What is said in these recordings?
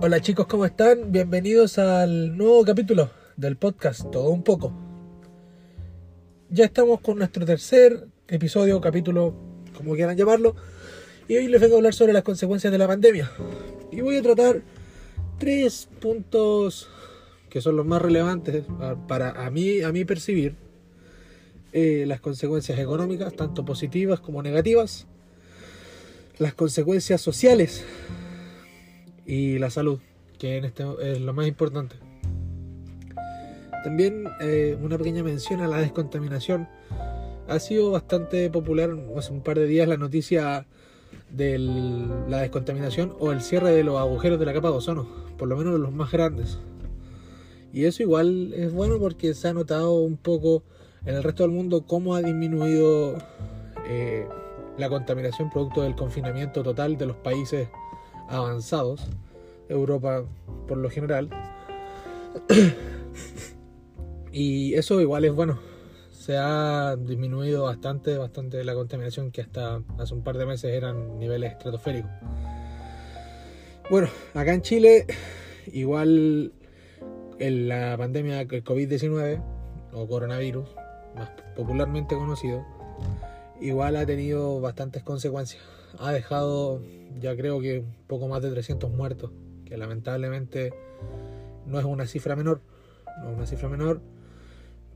Hola chicos, ¿cómo están? Bienvenidos al nuevo capítulo del podcast Todo un poco. Ya estamos con nuestro tercer episodio, capítulo, como quieran llamarlo, y hoy les vengo a hablar sobre las consecuencias de la pandemia. Y voy a tratar tres puntos que son los más relevantes para a mí, a mí percibir eh, las consecuencias económicas, tanto positivas como negativas, las consecuencias sociales y la salud, que en este es lo más importante. También eh, una pequeña mención a la descontaminación. Ha sido bastante popular hace un par de días la noticia de la descontaminación o el cierre de los agujeros de la capa de ozono, por lo menos los más grandes. Y eso igual es bueno porque se ha notado un poco en el resto del mundo cómo ha disminuido eh, la contaminación producto del confinamiento total de los países avanzados, Europa por lo general. y eso igual es bueno. Se ha disminuido bastante, bastante la contaminación que hasta hace un par de meses eran niveles estratosféricos. Bueno, acá en Chile, igual en la pandemia del COVID-19 o coronavirus, más popularmente conocido, igual ha tenido bastantes consecuencias. Ha dejado ya creo que poco más de 300 muertos, que lamentablemente no es una cifra menor, no es una cifra menor,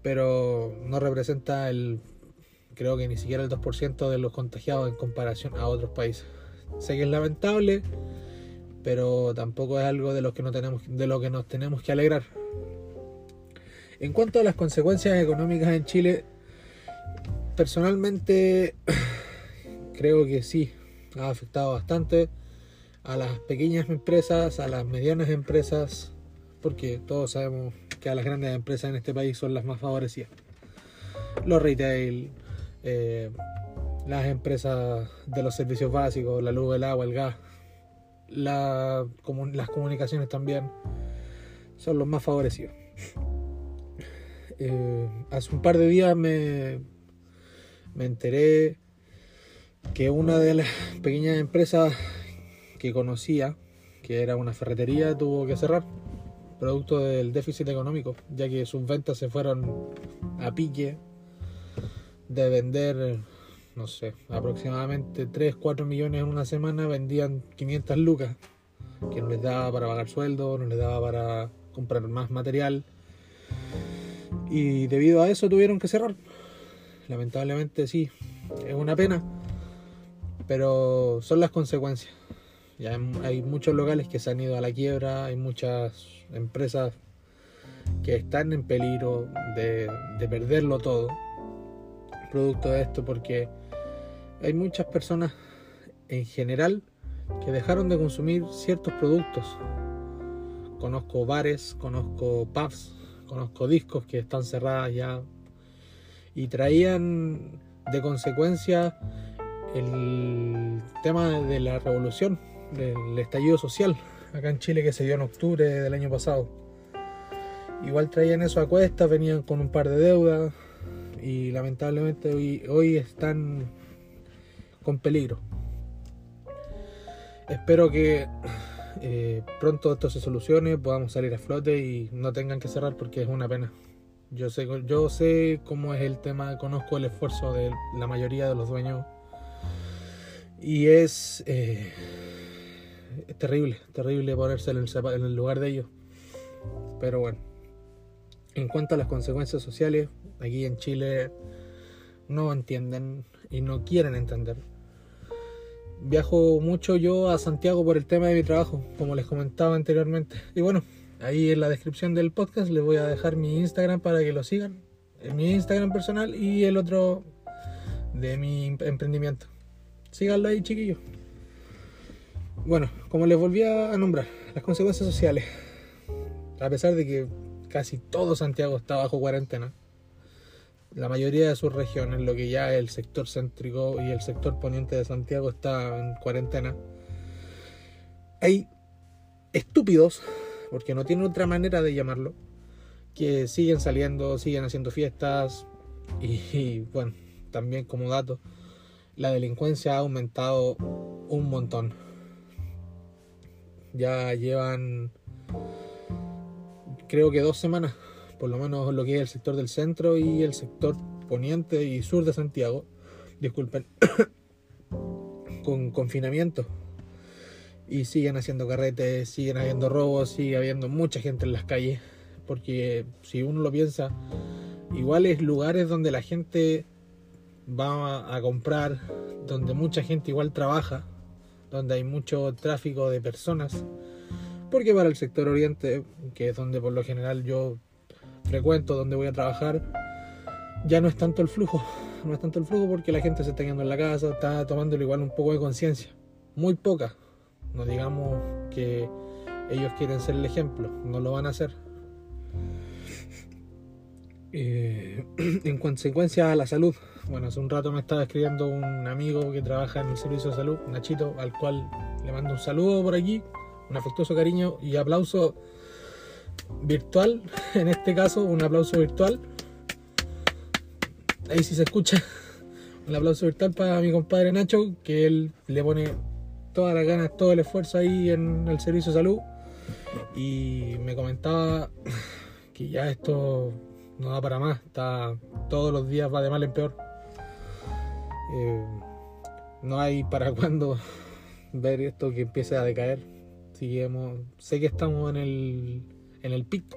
pero no representa el, creo que ni siquiera el 2% de los contagiados en comparación a otros países. Sé que es lamentable, pero tampoco es algo de lo que no tenemos, de lo que nos tenemos que alegrar. En cuanto a las consecuencias económicas en Chile, personalmente creo que sí, ha afectado bastante a las pequeñas empresas, a las medianas empresas, porque todos sabemos que a las grandes empresas en este país son las más favorecidas. Los retail, eh, las empresas de los servicios básicos, la luz, el agua, el gas, la, las comunicaciones también son los más favorecidos. Eh, hace un par de días me, me enteré que una de las pequeñas empresas que conocía, que era una ferretería, tuvo que cerrar, producto del déficit económico, ya que sus ventas se fueron a pique de vender, no sé, aproximadamente 3, 4 millones en una semana, vendían 500 lucas, que no les daba para pagar sueldo, no les daba para comprar más material. Y debido a eso tuvieron que cerrar. Lamentablemente sí, es una pena pero son las consecuencias. Ya hay muchos locales que se han ido a la quiebra, hay muchas empresas que están en peligro de, perderlo todo, producto de esto, porque hay muchas personas en general que dejaron de consumir ciertos productos. Conozco bares, conozco pubs, conozco discos que están cerradas ya y traían de consecuencia el tema de la revolución, del estallido social acá en Chile que se dio en octubre del año pasado. Igual traían eso a cuestas, venían con un par de deudas y lamentablemente hoy, hoy están con peligro. Espero que eh, pronto esto se solucione, podamos salir a flote y no tengan que cerrar porque es una pena. Yo sé, yo sé cómo es el tema, conozco el esfuerzo de la mayoría de los dueños y es, eh, terrible, terrible ponerse en el, lugar de ellos. Pero bueno, en cuanto a las consecuencias sociales, aquí en Chile no entienden y no quieren entender. Viajo mucho yo a Santiago por el tema de mi trabajo, como les comentaba anteriormente. Y bueno, ahí en la descripción del podcast les voy a dejar mi Instagram para que lo sigan. Mi Instagram personal y el otro de mi emprendimiento. Síganlo ahí, chiquillos. Bueno, como les volví a nombrar, las consecuencias sociales. A pesar de que casi todo Santiago está bajo cuarentena, la mayoría de sus regiones, lo que ya el sector céntrico y el sector poniente de Santiago está en cuarentena, hay estúpidos, porque no tienen otra manera de llamarlo, que siguen saliendo, siguen haciendo fiestas y bueno, también como dato, la delincuencia ha aumentado un montón. Ya llevan, creo que dos semanas, por lo menos lo que es el sector del centro y el sector poniente y sur de Santiago, disculpen, con confinamiento. Y siguen haciendo carretes, siguen habiendo robos, sigue habiendo mucha gente en las calles. Porque si uno lo piensa, igual es lugares donde la gente va a comprar, donde mucha gente igual trabaja, donde hay mucho tráfico de personas. Porque para el sector oriente, que es donde por lo general yo frecuento, donde voy a trabajar, ya no es tanto el flujo. No es tanto el flujo porque la gente se está quedando en la casa, está tomándolo igual un poco de conciencia. Muy poca. No digamos que ellos quieren ser el ejemplo, no lo van a hacer. Eh, en consecuencia a la salud, bueno, hace un rato me estaba escribiendo un amigo que trabaja en el servicio de salud, Nachito, al cual le mando un saludo por aquí, un afectuoso cariño y aplauso virtual, en este caso un aplauso virtual. Ahí sí se escucha. Un aplauso virtual para mi compadre Nacho, que él le pone todas las ganas, todo el esfuerzo ahí en el servicio de salud. Y me comentaba que ya esto no da para más, está todos los días va de mal en peor. Eh, no hay para cuándo ver esto que empiece a decaer. Seguimos, sé que estamos en el, en el pico,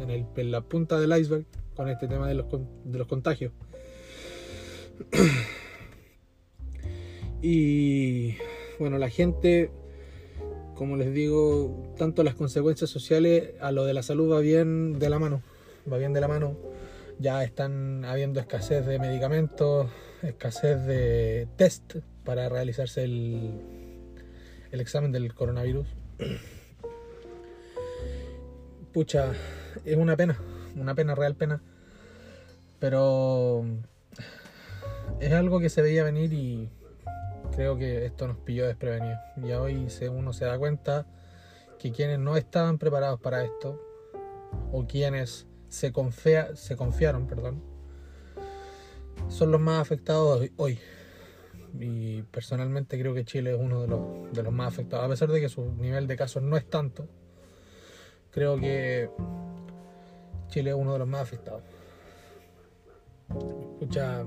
en, el, en la punta del iceberg con este tema de los, de los contagios. y bueno, la gente, como les digo, tanto las consecuencias sociales a lo de la salud va bien de la mano, va bien de la mano. Ya están habiendo escasez de medicamentos, escasez de test para realizarse el, el examen del coronavirus. Pucha, es una pena, una pena, real pena. Pero es algo que se veía venir y creo que esto nos pilló desprevenido. Y hoy uno se da cuenta que quienes no estaban preparados para esto, o quienes se, confía, se confiaron, perdón, son los más afectados hoy. Y personalmente creo que Chile es uno de los, de los más afectados, a pesar de que su nivel de casos no es tanto. Creo que Chile es uno de los más afectados. Escucha,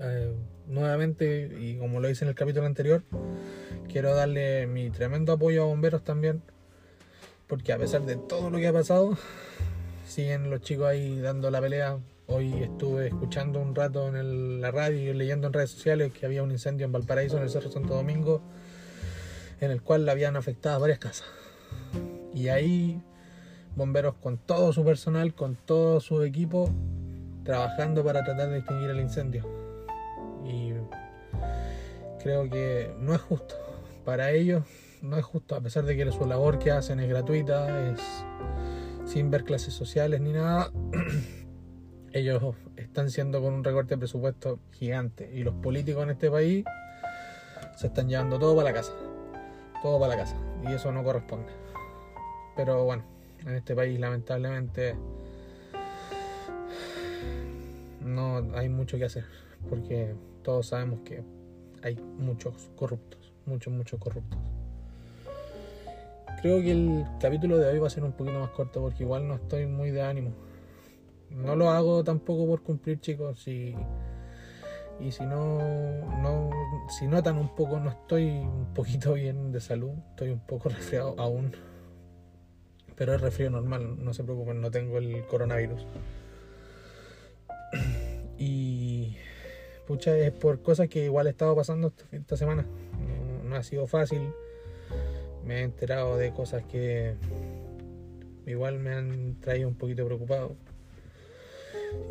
eh, nuevamente, y como lo hice en el capítulo anterior, quiero darle mi tremendo apoyo a bomberos también, porque a pesar de todo lo que ha pasado, siguen los chicos ahí dando la pelea. Hoy estuve escuchando un rato en la radio y leyendo en redes sociales que había un incendio en Valparaíso, en el Cerro Santo Domingo, en el cual habían afectado varias casas. Y ahí bomberos con todo su personal, con todo su equipo, trabajando para tratar de extinguir el incendio y creo que no es justo. Para ellos no es justo, a pesar de que su labor que hacen es gratuita, es sin ver clases sociales ni nada. ellos están siendo con un recorte de presupuesto gigante y los políticos en este país se están llevando todo para la casa. Todo para la casa. Y eso no corresponde. Pero bueno, en este país lamentablemente no hay mucho que hacer. Porque todos sabemos que hay muchos corruptos, muchos, muchos corruptos. Creo que el capítulo de hoy va a ser un poquito más corto porque igual no estoy muy de ánimo. No lo hago tampoco por cumplir, chicos. Y, y si no, no, si notan un poco, no estoy un poquito bien de salud. Estoy un poco resfriado aún. Pero es resfrío normal, no se preocupen, no tengo el coronavirus. Pucha, es por cosas que igual he estado pasando esta semana. No, ha sido fácil. Me he enterado de cosas que igual me han traído un poquito preocupado.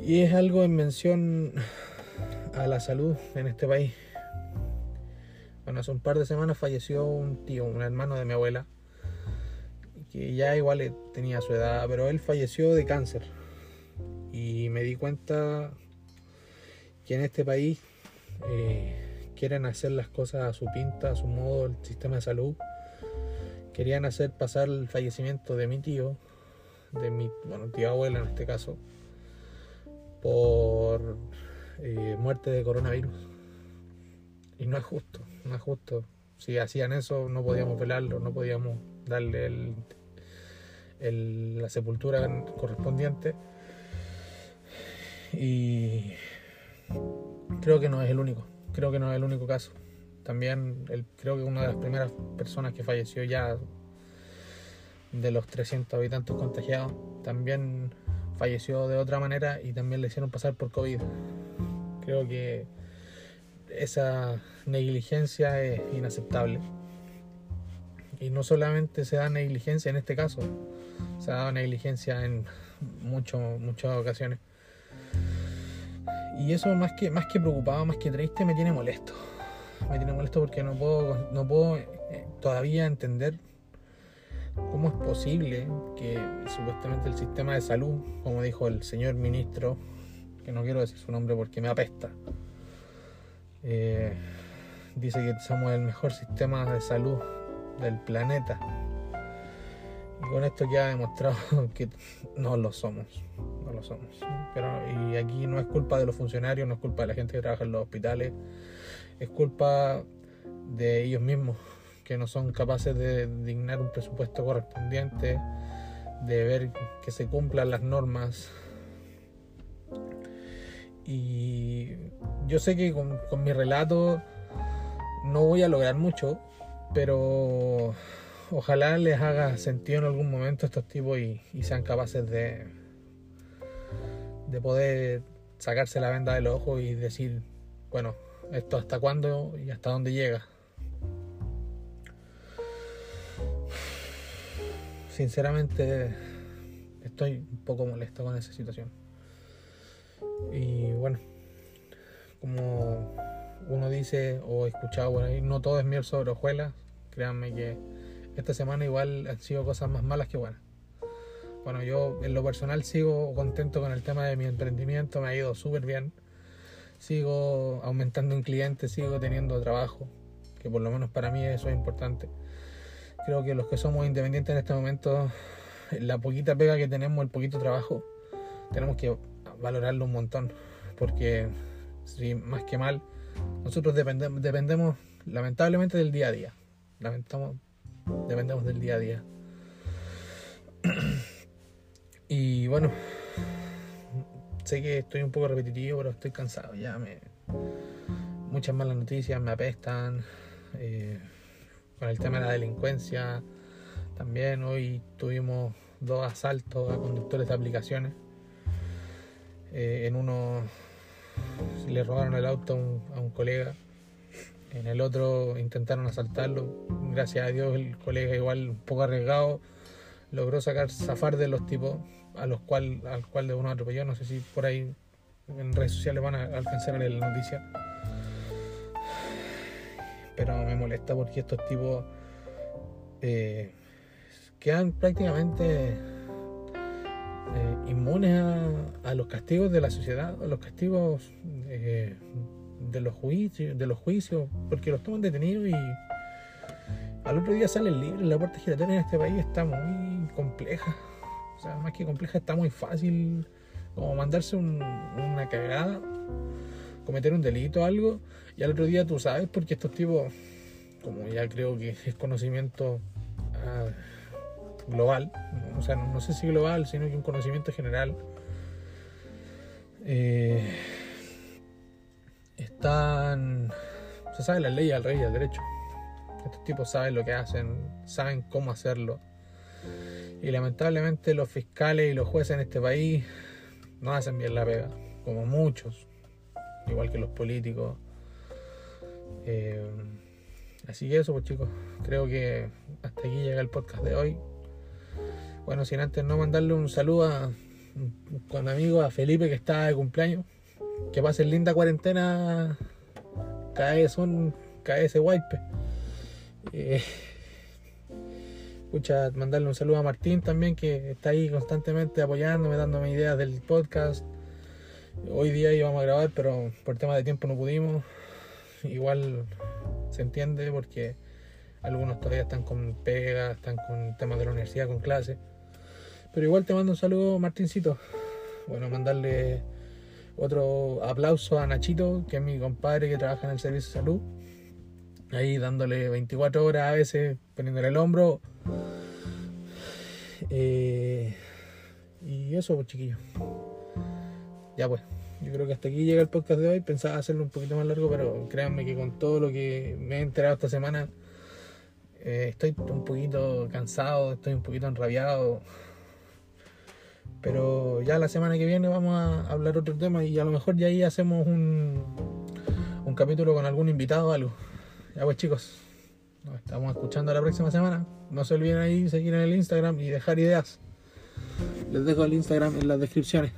Y es algo en mención a la salud en este país. Bueno, hace un par de semanas falleció un tío, un hermano de mi abuela, que ya igual tenía su edad, pero él falleció de cáncer. Y me di cuenta que en este país eh, quieren hacer las cosas a su pinta, a su modo, el sistema de salud. Querían hacer pasar el fallecimiento de mi tío, de mi bueno, tío abuela en este caso, por eh, muerte de coronavirus. Y no es justo, no es justo. Si hacían eso no podíamos velarlo, no podíamos darle el- la sepultura correspondiente. Y creo que no es el único, creo que no es el único caso. También creo que una de las primeras personas que falleció ya de los 300 habitantes contagiados, también falleció de otra manera y también le hicieron pasar por COVID. Creo que esa negligencia es inaceptable. Y no solamente se da negligencia en este caso, se ha dado negligencia en mucho, muchas ocasiones. Y eso más que, más que preocupado, más que triste, me tiene molesto. Me tiene molesto porque no puedo, no puedo eh, todavía entender cómo es posible que supuestamente el sistema de salud, como dijo el señor ministro, que no quiero decir su nombre porque me apesta, eh, dice que somos el mejor sistema de salud del planeta. Y con esto queda demostrado que no lo somos. No somos. Pero, y aquí no es culpa de los funcionarios, no es culpa de la gente que trabaja en los hospitales, es culpa de ellos mismos, que no son capaces de dignar un presupuesto correspondiente, de ver que se cumplan las normas. Y yo sé que con, con mi relato no voy a lograr mucho, pero ojalá les haga sentido en algún momento estos tipos y sean capaces de, de poder sacarse la venda del ojo y decir, bueno, esto hasta cuándo y hasta dónde llega. Sinceramente estoy un poco molesto con esa situación. Y bueno, como uno dice o he escuchado por ahí, no todo es miel sobre hojuelas. Créanme que esta semana igual han sido cosas más malas que buenas. Bueno, yo en lo personal sigo contento con el tema de mi emprendimiento, me ha ido súper bien. Sigo aumentando en clientes, sigo teniendo trabajo, que por lo menos para mí eso es importante. Creo que los que somos independientes en este momento, la poquita pega que tenemos, el poquito trabajo, tenemos que valorarlo un montón, porque si más que mal, nosotros dependemos lamentablemente del día a día. Lamentamos, dependemos del día a día. Y bueno, sé que estoy un poco repetitivo, pero estoy cansado. Ya me. Muchas malas noticias me apestan. eh, con el tema de la delincuencia. También hoy tuvimos dos asaltos a conductores de aplicaciones. Eh, en uno le robaron el auto a un, a un colega. En el otro intentaron asaltarlo. Gracias a Dios el colega igual un poco arriesgado logró sacar zafar de los tipos a los cual al cual de uno atropelló. No sé si por ahí en redes sociales van a alcanzar la noticia. Pero me molesta porque estos tipos eh, quedan prácticamente eh, inmunes a, a los castigos de la sociedad, a los castigos eh, de los juicios, de los juicios, porque los toman detenidos y al otro día salen libres. La puerta giratoria en este país está muy compleja. Sea, más que compleja, está muy fácil como mandarse un- una cagada, cometer un delito o algo, y al otro día tú sabes, porque estos tipos, como ya creo que es conocimiento ah, global, o sea, no, no sé si global, sino que un conocimiento general, eh, están, se sabe la ley al rey y al derecho. Estos tipos saben lo que hacen, saben cómo hacerlo. Y lamentablemente los fiscales y los jueces en este país no hacen bien la pega, como muchos, igual que los políticos. Eh, así que eso, pues chicos, creo que hasta aquí llega el podcast de hoy. Bueno, sin antes no mandarle un saludo a, con amigos a Felipe que está de cumpleaños. Que pasen linda cuarentena. Cae son, cae ese wipe. Escucha, mandarle un saludo a Martín también, que está ahí constantemente apoyándome, dándome ideas del podcast. Hoy día íbamos a grabar, pero por tema de tiempo no pudimos. Igual se entiende porque algunos todavía están con pega, están con temas de la universidad, con clases. Pero igual te mando un saludo, Martincito. Bueno, mandarle otro aplauso a Nachito, que es mi compadre que trabaja en el servicio de salud. Ahí dándole 24 horas a veces, poniéndole el hombro Eh, y eso, pues chiquillos. Ya pues, yo creo que hasta aquí llega el podcast de hoy. Pensaba hacerlo un poquito más largo, pero créanme que con todo lo que me he enterado esta semana, eh, estoy un poquito cansado, estoy un poquito enrabiado. Pero ya la semana que viene vamos a hablar otro tema y a lo mejor ya ahí hacemos un, un capítulo con algún invitado o algo. Ya pues chicos, nos estamos escuchando la próxima semana. No se olviden ahí seguir en el Instagram y dejar ideas. Les dejo el Instagram en las descripciones.